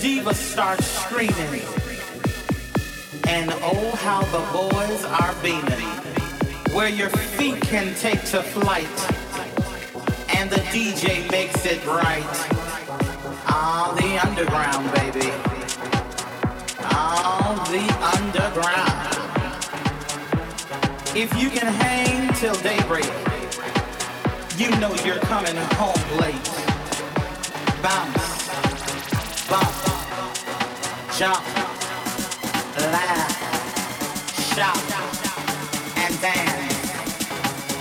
Diva starts screaming. And oh, how the boys are beaming. Where your feet can take to flight. And the DJ makes it right. Ah, the underground, baby. Ah, the underground. If you can hang till daybreak, you know you're coming home late. Bounce bump, jump, laugh, shout, and dance.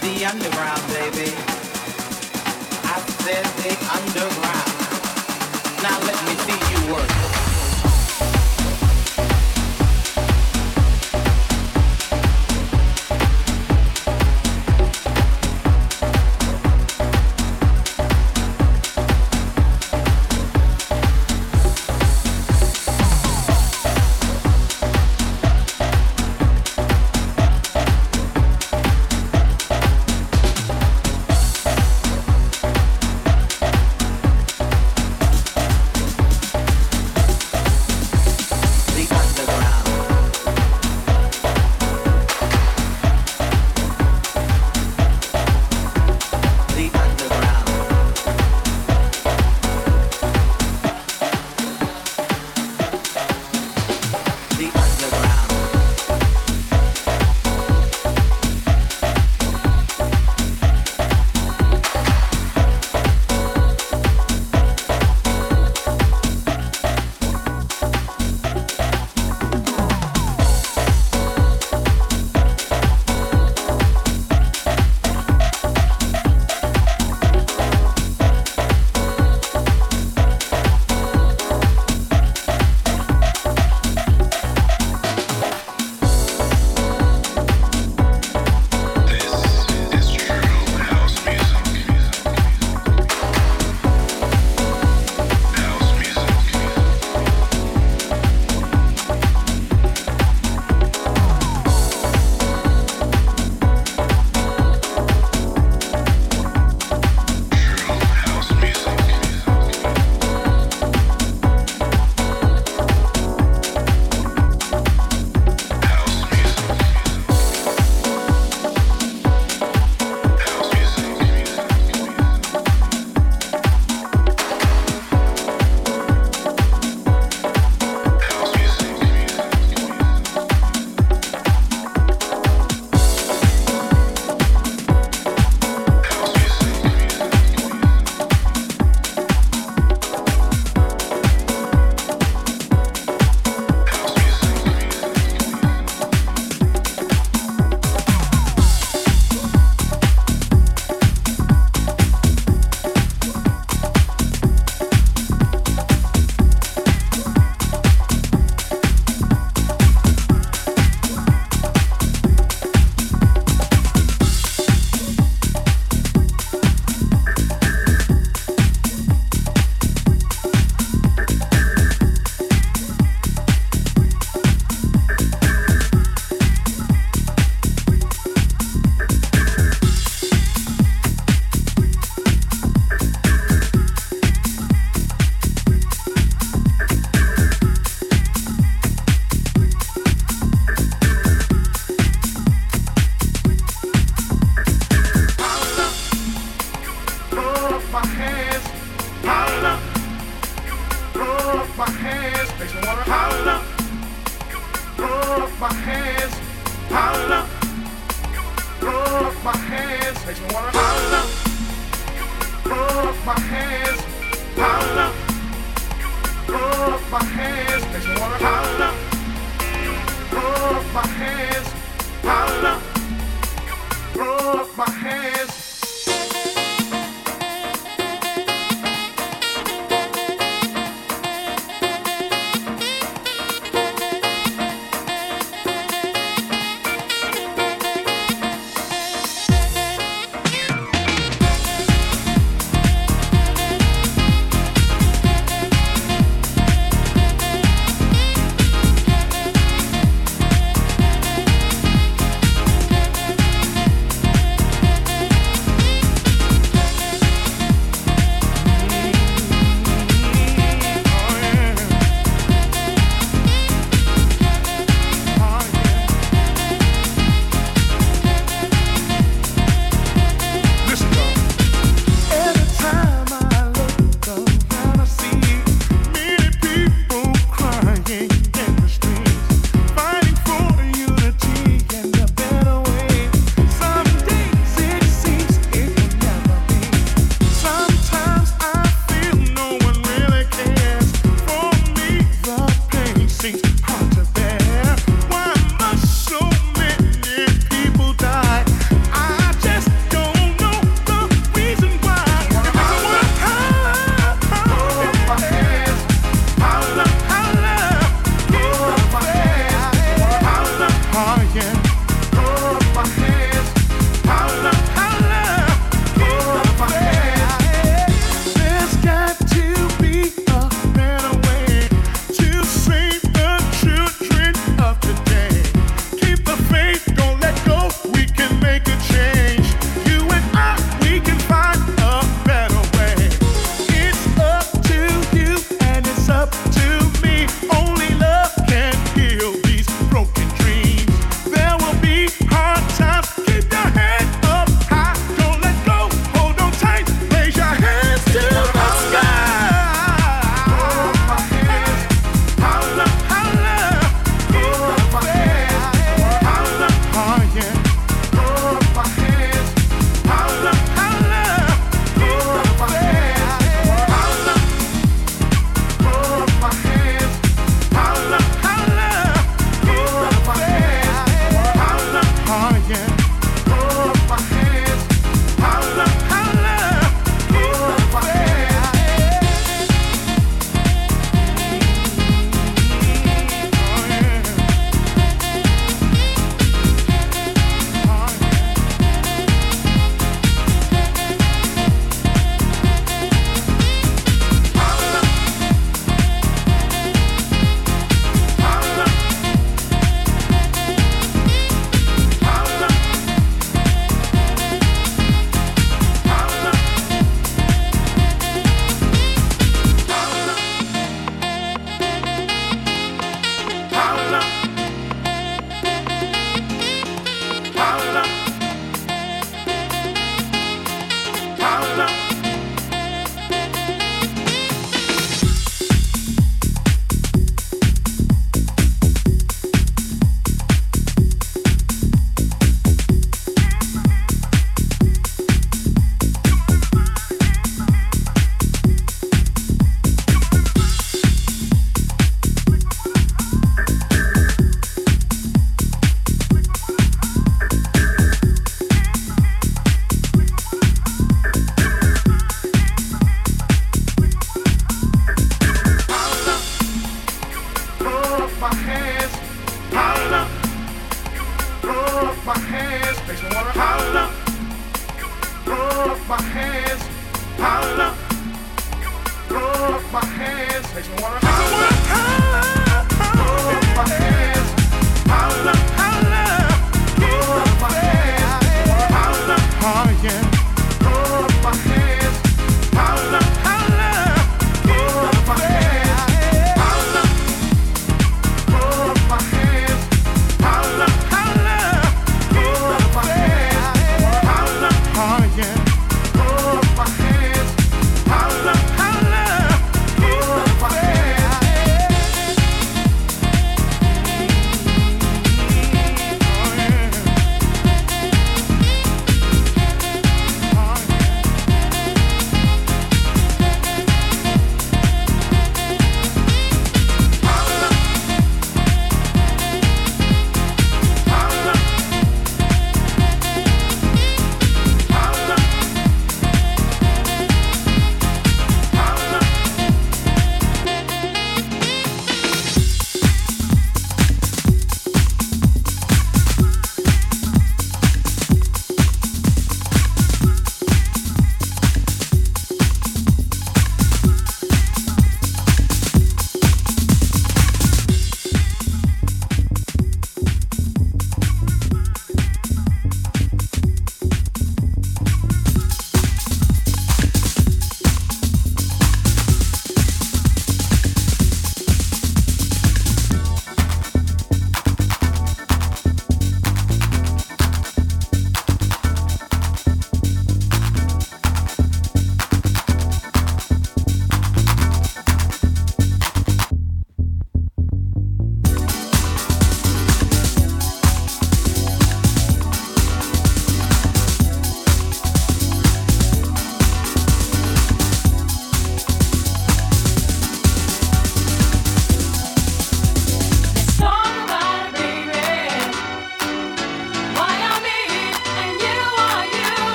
The underground, baby. I said the underground. Now let me see you work.